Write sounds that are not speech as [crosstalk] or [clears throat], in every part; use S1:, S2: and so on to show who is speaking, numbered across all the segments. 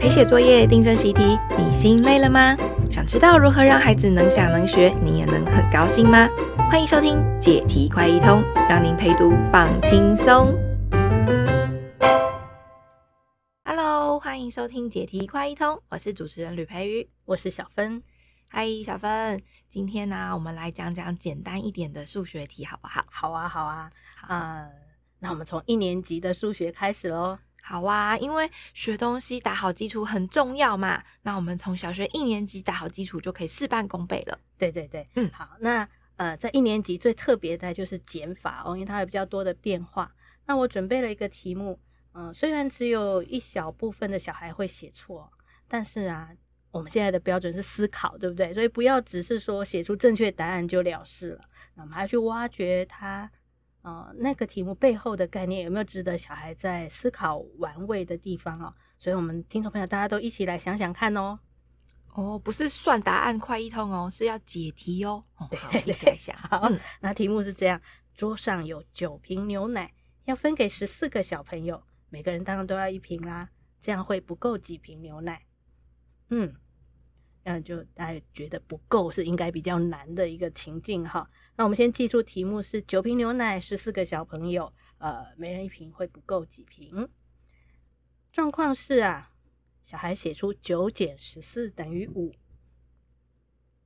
S1: 陪写作业、订正习题，你心累了吗？想知道如何让孩子能想能学，你也能很高兴吗？欢迎收听解题快一通，让您陪读放轻松。Hello，欢迎收听解题快一通，我是主持人吕培瑜，
S2: 我是小芬。
S1: 嗨，小芬，今天呢、啊，我们来讲讲简单一点的数学题，好不好？
S2: 好啊，好啊，啊、呃，那我们从一年级的数学开始喽。
S1: 好啊，因为学东西打好基础很重要嘛。那我们从小学一年级打好基础，就可以事半功倍了。
S2: 对对对，嗯，好，那呃，在一年级最特别的就是减法哦，因为它有比较多的变化。那我准备了一个题目，嗯、呃，虽然只有一小部分的小孩会写错，但是啊。我们现在的标准是思考，对不对？所以不要只是说写出正确答案就了事了。那我们还要去挖掘它，呃，那个题目背后的概念有没有值得小孩在思考玩味的地方哦？所以，我们听众朋友大家都一起来想想看哦。
S1: 哦，不是算答案快一通哦，是要解题哦。哦
S2: 对，
S1: 好，一起来想。[laughs]
S2: 好，嗯，那题目是这样：桌上有九瓶牛奶，要分给十四个小朋友，每个人当然都要一瓶啦。这样会不够几瓶牛奶？嗯。嗯，就大家觉得不够是应该比较难的一个情境哈。那我们先记住题目是九瓶牛奶，十四个小朋友，呃，每人一瓶会不够几瓶？状况是啊，小孩写出九减十四等于五。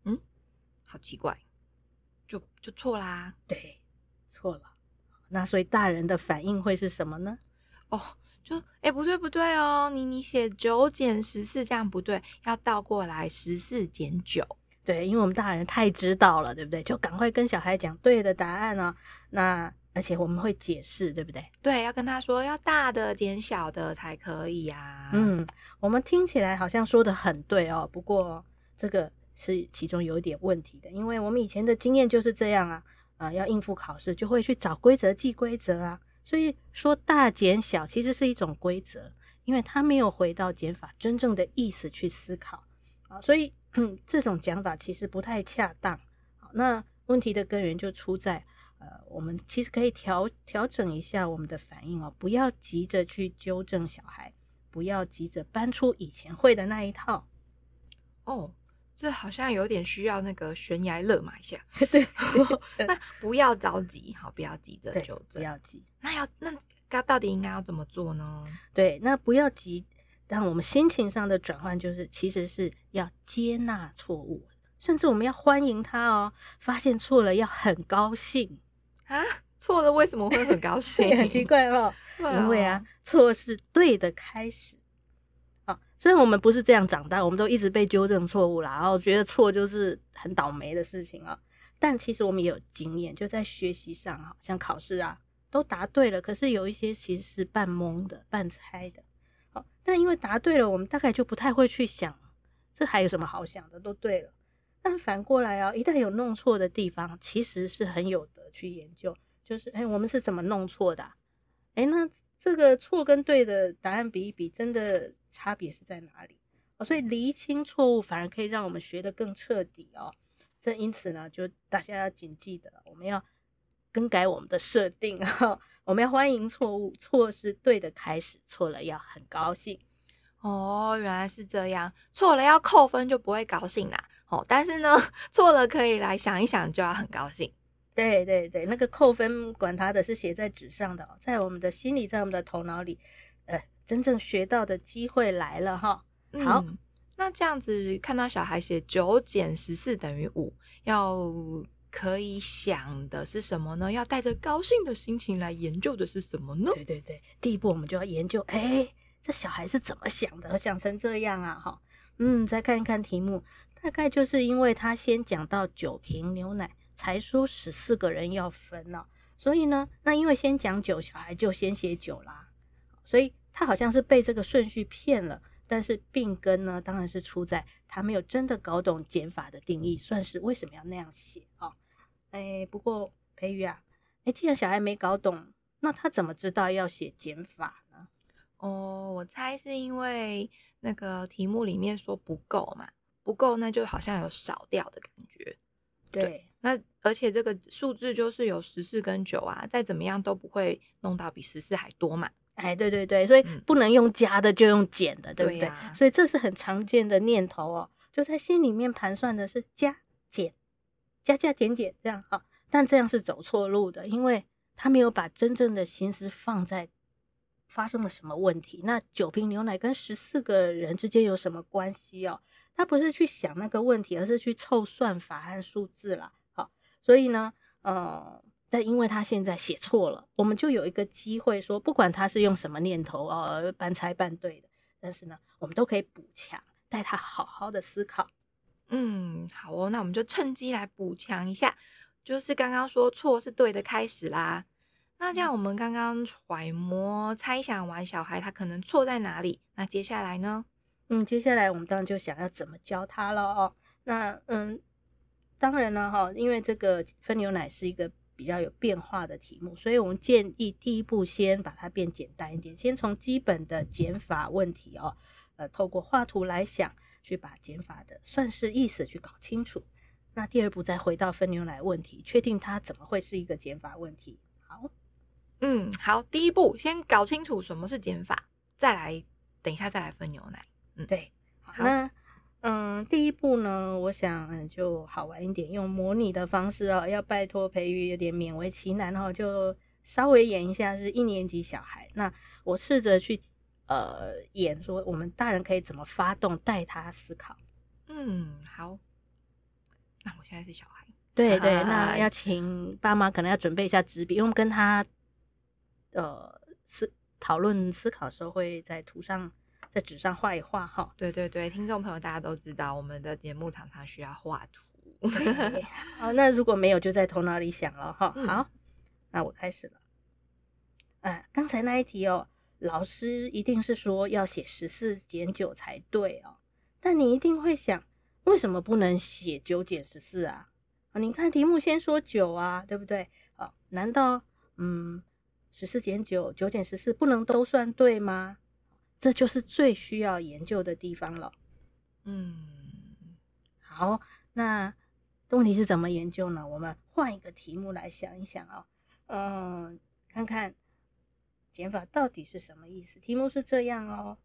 S1: 嗯，好奇怪，就就错啦。
S2: 对，错了。那所以大人的反应会是什么呢？
S1: 哦。就哎、欸，不对不对哦，你你写九减十四这样不对，要倒过来十四减九。
S2: 对，因为我们大人太知道了，对不对？就赶快跟小孩讲对的答案哦。那而且我们会解释，对不对？
S1: 对，要跟他说要大的减小的才可以呀、啊。
S2: 嗯，我们听起来好像说的很对哦，不过这个是其中有一点问题的，因为我们以前的经验就是这样啊，啊、呃，要应付考试就会去找规则记规则啊。所以说大减小其实是一种规则，因为他没有回到减法真正的意思去思考啊，所以，[clears throat] 这种讲法其实不太恰当。好，那问题的根源就出在呃，我们其实可以调调整一下我们的反应哦，不要急着去纠正小孩，不要急着搬出以前会的那一套
S1: 哦。这好像有点需要那个悬崖勒马一下，[laughs]
S2: 对，
S1: 那不要着急，好，不要急着纠正，
S2: 不要急。
S1: 那要那该到底应该要怎么做呢？
S2: 对，那不要急，但我们心情上的转换就是，其实是要接纳错误，甚至我们要欢迎他哦。发现错了要很高兴
S1: 啊，错了为什么会很高兴？[laughs]
S2: 很奇怪哦，[laughs] 因为啊，错是对的开始。虽然我们不是这样长大，我们都一直被纠正错误啦，然后觉得错就是很倒霉的事情啊。但其实我们也有经验，就在学习上啊，像考试啊，都答对了，可是有一些其实是半蒙的、半猜的。好，但因为答对了，我们大概就不太会去想，这还有什么好想的？都对了。但反过来啊，一旦有弄错的地方，其实是很有得去研究，就是哎，我们是怎么弄错的？哎，那这个错跟对的答案比一比，真的差别是在哪里？哦，所以厘清错误反而可以让我们学得更彻底哦。这因此呢，就大家要谨记的，我们要更改我们的设定啊，[laughs] 我们要欢迎错误，错是对的开始，错了要很高兴。
S1: 哦，原来是这样，错了要扣分就不会高兴啦。哦，但是呢，[laughs] 错了可以来想一想，就要很高兴。
S2: 对对对，那个扣分管他的是写在纸上的，在我们的心里，在我们的头脑里，呃，真正学到的机会来了哈。好，
S1: 嗯，那这样子看到小孩写九减十四等于五，要可以想的是什么呢？要带着高兴的心情来研究的是什么呢？
S2: 对对对，第一步我们就要研究，哎，这小孩是怎么想的，想成这样啊？哈，嗯，再看一看题目，大概就是因为他先讲到九瓶牛奶。才说十四个人要分呢、啊，所以呢，那因为先讲九，小孩就先写九啦，所以他好像是被这个顺序骗了。但是病根呢，当然是出在他没有真的搞懂减法的定义，算是为什么要那样写啊？哎，不过培瑜啊，哎，既然小孩没搞懂，那他怎么知道要写减法呢？
S1: 哦，我猜是因为那个题目里面说不够嘛，不够那就好像有少掉的感觉，
S2: 对。
S1: 对那而且这个数字就是有十四跟九啊，再怎么样都不会弄到比十四还多嘛。
S2: 哎，对对对，所以不能用加的，就用减的，嗯、对不对？对啊、所以这是很常见的念头哦，就在心里面盘算的是加减，加加减减这样哈，但这样是走错路的，因为他没有把真正的心思放在发生了什么问题。那九瓶牛奶跟十四个人之间有什么关系哦？他不是去想那个问题，而是去凑算法和数字了。好，所以呢，呃。但因为他现在写错了，我们就有一个机会说，不管他是用什么念头哦，半猜半对的，但是呢，我们都可以补强，带他好好的思考。
S1: 嗯，好哦，那我们就趁机来补强一下，就是刚刚说错是对的开始啦。那这样我们刚刚揣摩猜想完小孩他可能错在哪里，那接下来呢？
S2: 嗯，接下来我们当然就想要怎么教他了哦。那嗯，当然了哈，因为这个分牛奶是一个。比较有变化的题目，所以我们建议第一步先把它变简单一点，先从基本的减法问题哦，呃，透过画图来想，去把减法的算式意思去搞清楚。那第二步再回到分牛奶问题，确定它怎么会是一个减法问题。好，
S1: 嗯，好，第一步先搞清楚什么是减法，再来，等一下再来分牛奶。嗯，
S2: 对，好。那嗯，第一步呢，我想嗯就好玩一点，用模拟的方式哦，要拜托培育有点勉为其难哦，就稍微演一下是一年级小孩。那我试着去呃演说，我们大人可以怎么发动带他思考。
S1: 嗯，好。那我现在是小孩，
S2: 对对，[laughs] 那要请爸妈可能要准备一下纸笔，因为我们跟他呃思讨论思考的时候会在图上。在纸上画一画哈，
S1: 对对对，听众朋友大家都知道，我们的节目常常需要画图。
S2: 好，那如果没有，就在头脑里想了哈。好，那我开始了。嗯，刚才那一题哦，老师一定是说要写十四减九才对哦，但你一定会想，为什么不能写九减十四啊？啊，你看题目先说九啊，对不对？啊，难道嗯，十四减九，九减十四不能都算对吗？这就是最需要研究的地方了。嗯，好，那问题是怎么研究呢？我们换一个题目来想一想啊、哦。嗯，看看减法到底是什么意思。题目是这样哦：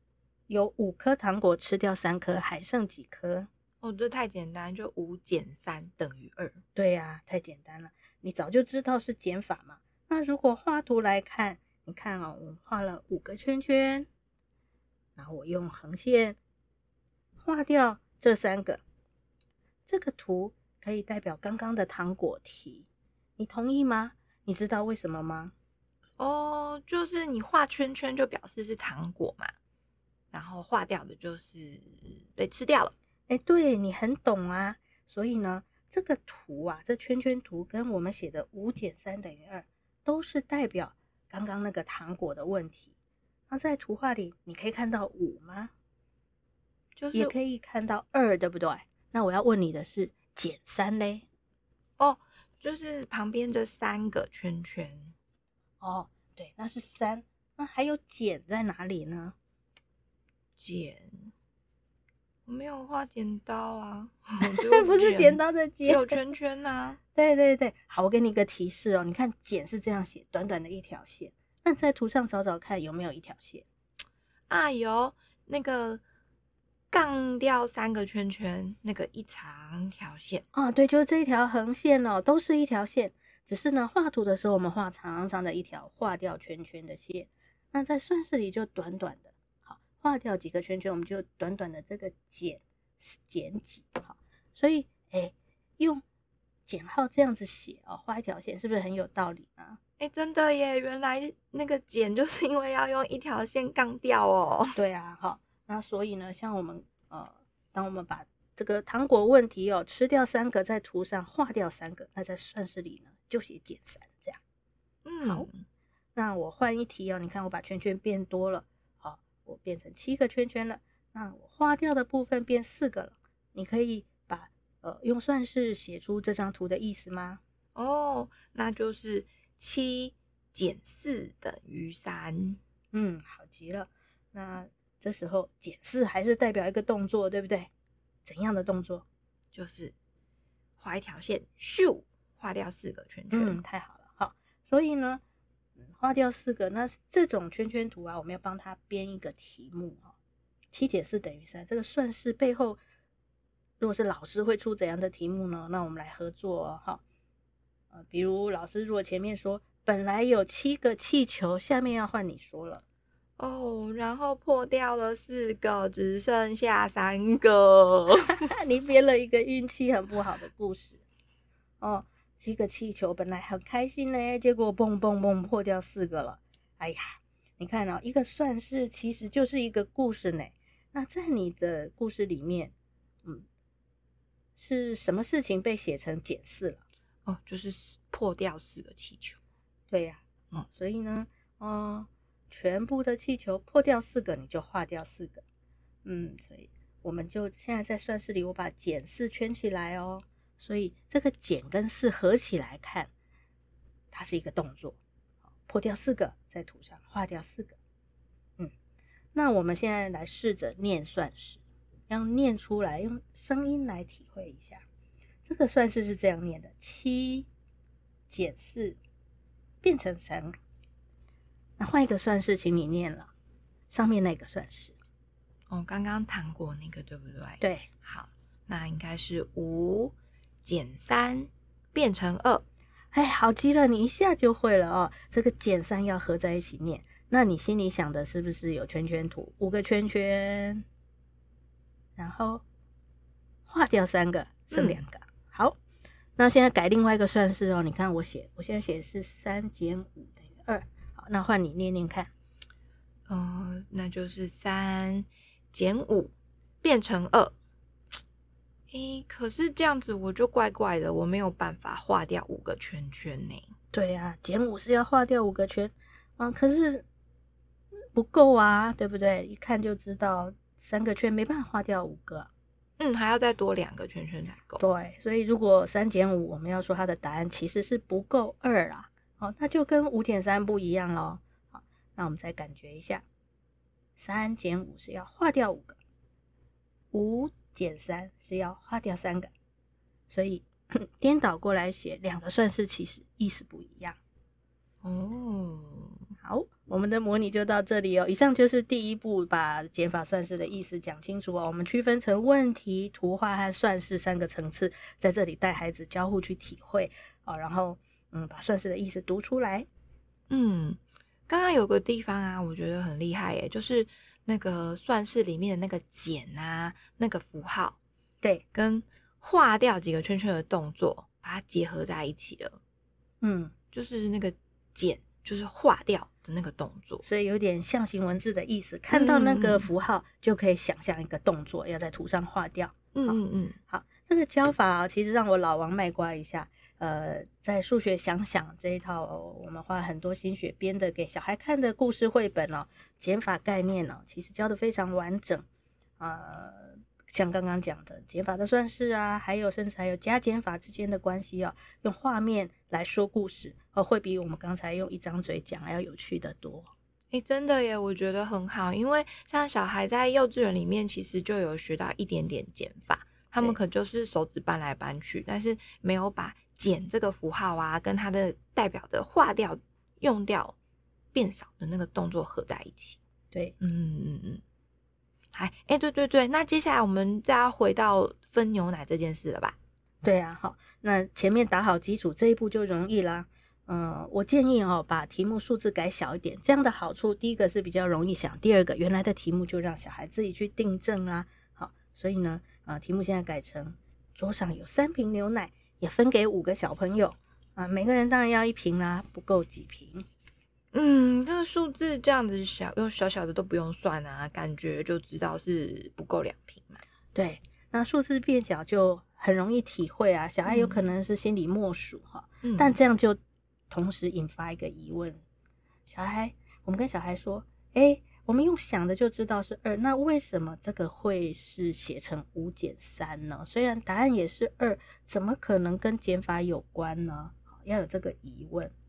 S2: 有五颗糖果，吃掉三颗，还剩几颗？
S1: 哦，这太简单，就五减三等于二。
S2: 对呀、啊，太简单了，你早就知道是减法嘛。那如果画图来看，你看啊、哦，我画了五个圈圈。然后我用横线画掉这三个，这个图可以代表刚刚的糖果题，你同意吗？你知道为什么吗？
S1: 哦，就是你画圈圈就表示是糖果嘛，然后画掉的就是被吃掉了。
S2: 哎，对，你很懂啊。所以呢，这个图啊，这圈圈图跟我们写的五减三等于二，都是代表刚刚那个糖果的问题。那在图画里，你可以看到五吗？就是也可以看到二，对不对？那我要问你的是减三嘞？
S1: 哦，就是旁边这三个圈圈。
S2: 哦，对，那是三。那还有减在哪里呢？
S1: 减，我没有画剪刀啊，[laughs] [laughs]
S2: 不是剪刀的剪，
S1: 只有圈 [laughs] 圈呐、啊。
S2: 对对对，好，我给你一个提示哦，你看减是这样写，短短的一条线。那在图上找找看有没有一条线？
S1: 啊，有那个杠掉三个圈圈，那个一长条线
S2: 啊，对，就是这一条横线哦，都是一条线，只是呢画图的时候我们画长长的一条画掉圈圈的线，那在算式里就短短的，好，画掉几个圈圈，我们就短短的这个减减几，好，所以哎，用减号这样子写哦，画一条线是不是很有道理呢？
S1: 哎，真的耶！原来那个减就是 [laughs] 因为要用一条线杠掉哦。
S2: 对啊，好，那所以呢，像我们呃，当我们把这个糖果问题哦，吃掉三个，在图上画掉三个，那在算式里呢就写减三这样。嗯，好，那我换一题哦，你看我把圈圈变多了，好，我变成七个圈圈了，那我画掉的部分变四个了，你可以把呃用算式写出这张图的意思吗？
S1: 哦，那就是。七减四等于三，
S2: 嗯，好极了。那这时候减四还是代表一个动作，对不对？怎样的动作？
S1: 就是画一条线，咻，画掉四个圈圈。
S2: 嗯，太好了。好，所以呢，画掉四个。那这种圈圈图啊，我们要帮他编一个题目啊。七减四等于三，这个算式背后，如果是老师会出怎样的题目呢？那我们来合作哈。呃，比如老师如果前面说本来有七个气球，下面要换你说了。
S1: 哦，然后破掉了四个，只剩下三个。[laughs]
S2: 你编了一个运气很不好的故事。哦，七个气球本来很开心呢，结果嘣嘣嘣破掉四个了。哎呀，你看哦，一个算式其实就是一个故事呢。那在你的故事里面，嗯，是什么事情被写成减四了？
S1: 哦，就是破掉四个气球。
S2: 对呀，嗯，所以呢，嗯。全部的气球破掉四个，你就划掉四个。嗯，所以我们就现在在算式里，我把减四圈起来哦。所以这个减跟四合起来看，它是一个动作。破掉四个，在图上划掉四个。嗯，那我们现在来试着念算式，要念出来，用声音来体会一下。这个算式是这样念的：七减四变成三。那换一个算式，请你念了上面那个算式。
S1: 哦，刚刚谈过那个，对不对？
S2: 对，
S1: 好，那应该是五减三变成二。
S2: 哎，好极了，你一下就会了哦。这个减三要合在一起念。那你心里想的是不是有圈圈图？五个圈圈，然后划掉三个，剩两个。那现在改另外一个算式哦。你看我写，我现在写的是三减五等于二。好那换你念念看，
S1: 呃，那就是三减五变成二。诶，可是这样子我就怪怪的，我没有办法画掉五个圈圈呢。
S2: 对啊，减五是要画掉五个圈，啊，可是不够啊，对不对？一看就知道三个圈没办法画掉五个，
S1: 嗯，还要再多两个圈圈才够。
S2: 对，所以如果三减五，我们要说它的答案其实是不够二啊。哦，那就跟五减三不一样喽。好，那我们再感觉一下，三减五是要划掉五个，五减三是要划掉三个，所以 [clears throat] 颠倒过来写，两个算式其实意思不一样。
S1: 哦，
S2: 好，我们的模拟就到这里哦。以上就是第一步，把减法算式的意思讲清楚哦。我们区分成问题、图画和算式三个层次，在这里带孩子交互去体会哦，然后。嗯，把算式的意思读出来。
S1: 嗯，刚刚有个地方啊，我觉得很厉害耶，就是那个算式里面的那个减啊，那个符号，
S2: 对，
S1: 跟划掉几个圈圈的动作，把它结合在一起了。
S2: 嗯，
S1: 就是那个减，就是划掉的那个动作，
S2: 所以有点象形文字的意思。看到那个符号，就可以想象一个动作要在图上划掉。
S1: 嗯嗯嗯，
S2: 好，这个教法啊，其实让我老王卖瓜一下。呃，在数学想想这一套，我们花很多心血编的给小孩看的故事绘本哦，减法概念呢，其实教的非常完整。呃，像刚刚讲的减法的算式啊，还有甚至还有加减法之间的关系啊，用画面来说故事，呃，会比我们刚才用一张嘴讲要有趣的多。
S1: 诶，真的耶，我觉得很好，因为像小孩在幼稚园里面，其实就有学到一点点减法，他们可就是手指搬来搬去，但是没有把。减这个符号啊，跟它的代表的划掉、用掉、变少的那个动作合在一起。
S2: 对，
S1: 嗯嗯嗯。哎，哎，对对对，那接下来我们再要回到分牛奶这件事了吧？
S2: 对啊，好，那前面打好基础，这一步就容易啦。嗯，我建议哦，把题目数字改小一点，这样的好处，第一个是比较容易想，第二个原来的题目就让小孩自己去订正啊。好，所以呢，啊，题目现在改成桌上有三瓶牛奶。也分给五个小朋友啊，每个人当然要一瓶啦，不够几瓶。
S1: 嗯，这个数字这样子小，用小小的都不用算啊，感觉就知道是不够两瓶嘛。
S2: 对，那数字变小就很容易体会啊，小孩有可能是心里默数哈，嗯、但这样就同时引发一个疑问：小孩，我们跟小孩说，哎。我们用想的就知道是二，那为什么这个会是写成五减三呢？虽然答案也是二，怎么可能跟减法有关呢？要有这个疑问哦。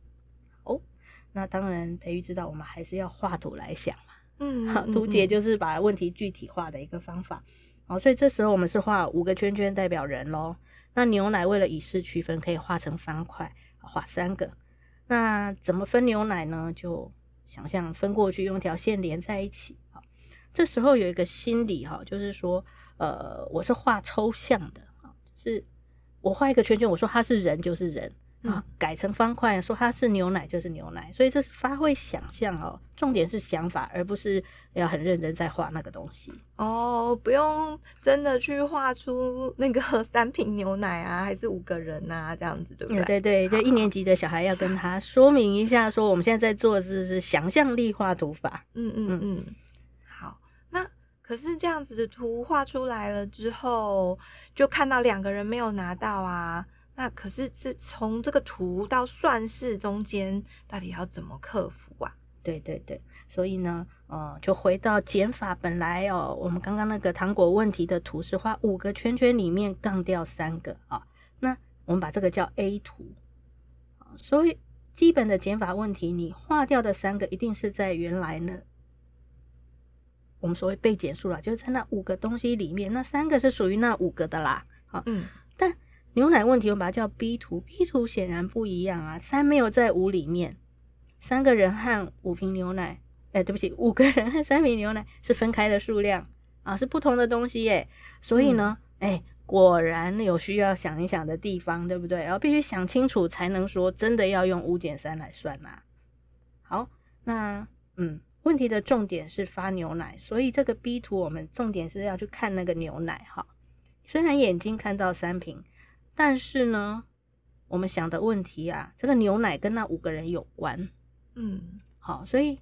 S2: 那当然，培育知道我们还是要画图来想嘛。
S1: 嗯，
S2: 好，图解就是把问题具体化的一个方法。哦，所以这时候我们是画五个圈圈代表人喽。那牛奶为了以示区分，可以画成方块，画三个。那怎么分牛奶呢？就想象分过去，用一条线连在一起。好，这时候有一个心理哈，就是说，呃，我是画抽象的，是我画一个圈圈，我说它是人就是人。啊，改成方块，说它是牛奶就是牛奶，所以这是发挥想象哦。重点是想法，而不是要很认真在画那个东西
S1: 哦。不用真的去画出那个三瓶牛奶啊，还是五个人啊，这样子对不对？
S2: 对对，就一年级的小孩要跟他说明一下，说我们现在在做的是是想象力画图法。
S1: 嗯嗯嗯。好，那可是这样子的图画出来了之后，就看到两个人没有拿到啊。那可是这从这个图到算式中间，到底要怎么克服啊？
S2: 对对对，所以呢，呃，就回到减法，本来哦，我们刚刚那个糖果问题的图是画五个圈圈里面杠掉三个啊，那我们把这个叫 A 图。所以基本的减法问题，你划掉的三个一定是在原来呢，我们所谓被减数了，就是在那五个东西里面，那三个是属于那五个的啦。好，嗯，但。牛奶问题，我们把它叫 B 图。B 图显然不一样啊，三没有在五里面，三个人和五瓶牛奶，哎，对不起，五个人和三瓶牛奶是分开的数量啊，是不同的东西耶。所以呢，哎、嗯，果然有需要想一想的地方，对不对？然后必须想清楚，才能说真的要用五减三来算呐、啊。好，那嗯，问题的重点是发牛奶，所以这个 B 图我们重点是要去看那个牛奶哈。虽然眼睛看到三瓶。但是呢，我们想的问题啊，这个牛奶跟那五个人有关，嗯，好，所以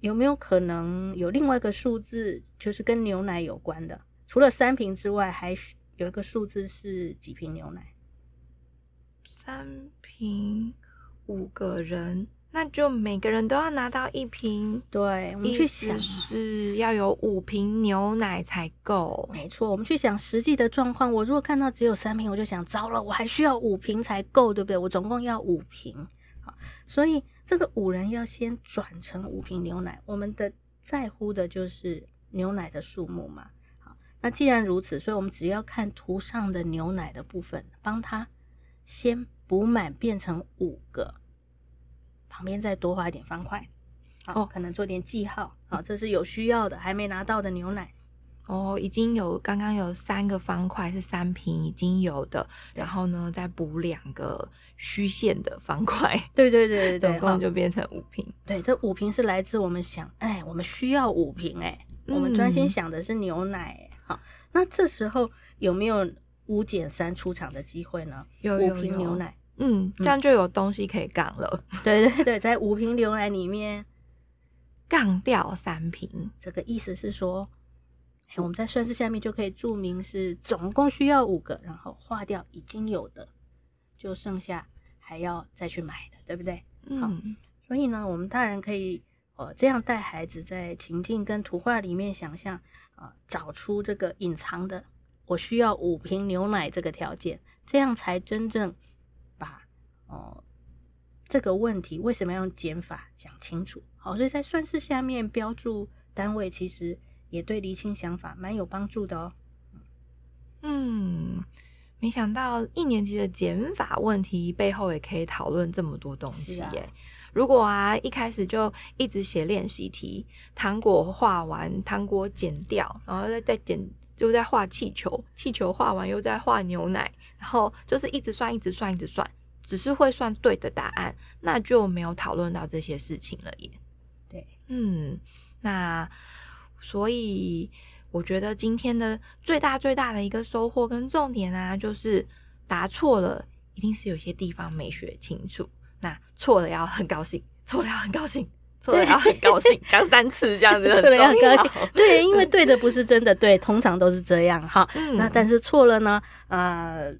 S2: 有没有可能有另外一个数字，就是跟牛奶有关的？除了三瓶之外，还有一个数字是几瓶牛奶？
S1: 三瓶，五个人。那就每个人都要拿到一瓶，
S2: 对，我们去想
S1: 是要有五瓶牛奶才够。
S2: 没错，我们去想实际的状况。我如果看到只有三瓶，我就想糟了，我还需要五瓶才够，对不对？我总共要五瓶，好，所以这个五人要先转成五瓶牛奶。我们的在乎的就是牛奶的数目嘛。好，那既然如此，所以我们只要看图上的牛奶的部分，帮他先补满，变成五个。旁边再多画一点方块，哦，可能做点记号，好，这是有需要的，还没拿到的牛奶，
S1: 哦，已经有刚刚有三个方块是三瓶已经有的，然后呢再补两个虚线的方块，
S2: 对对对对对，
S1: 总共就变成五瓶。
S2: 对，这五瓶是来自我们想，哎，我们需要五瓶，哎，我们专心想的是牛奶，好，那这时候有没有五减三出场的机会呢？
S1: 有
S2: 五瓶牛奶。
S1: 嗯，这样就有东西可以杠了。[laughs]
S2: 嗯、对对对，在五瓶牛奶里面
S1: 杠掉三瓶，
S2: 这个意思是说，哎，我们在算式下面就可以注明是总共需要五个，然后划掉已经有的，就剩下还要再去买的，对不对？嗯。好，所以呢，我们大人可以呃这样带孩子在情境跟图画里面想象啊、呃，找出这个隐藏的我需要五瓶牛奶这个条件，这样才真正。哦，这个问题为什么要用减法讲清楚？好，所以在算式下面标注单位，其实也对厘清想法蛮有帮助的哦。
S1: 嗯，没想到一年级的减法问题背后也可以讨论这么多东西耶。啊、如果啊一开始就一直写练习题，糖果画完，糖果剪掉，然后再再剪，就再画气球，气球画完又再画牛奶，然后就是一直算，一直算，一直算。只是会算对的答案，那就没有讨论到这些事情了耶。
S2: 对，
S1: 嗯，那所以我觉得今天的最大最大的一个收获跟重点啊，就是答错了，一定是有些地方没学清楚。那错了要很高兴，错了要很高兴，[laughs] 错了要很高兴，讲三次这样子，
S2: 错了要很高兴。对，因为对的不是真的对，通常都是这样哈。嗯，那但是错了呢？呃。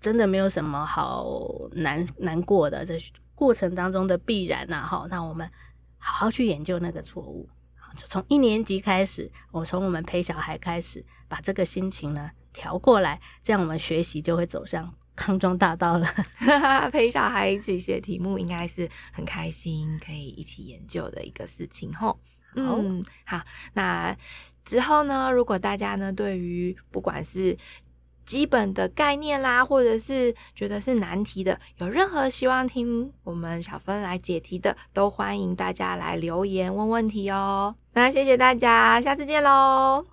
S2: 真的没有什么好难难过的，这过程当中的必然呐，哈。那我们好好去研究那个错误，就从一年级开始，我从我们陪小孩开始，把这个心情呢调过来，这样我们学习就会走上康庄大道了。[laughs]
S1: 陪小孩一起写题目，应该是很开心，可以一起研究的一个事情，吼。嗯，好。那之后呢，如果大家呢对于不管是基本的概念啦，或者是觉得是难题的，有任何希望听我们小芬来解题的，都欢迎大家来留言问问题哦。那谢谢大家，下次见喽。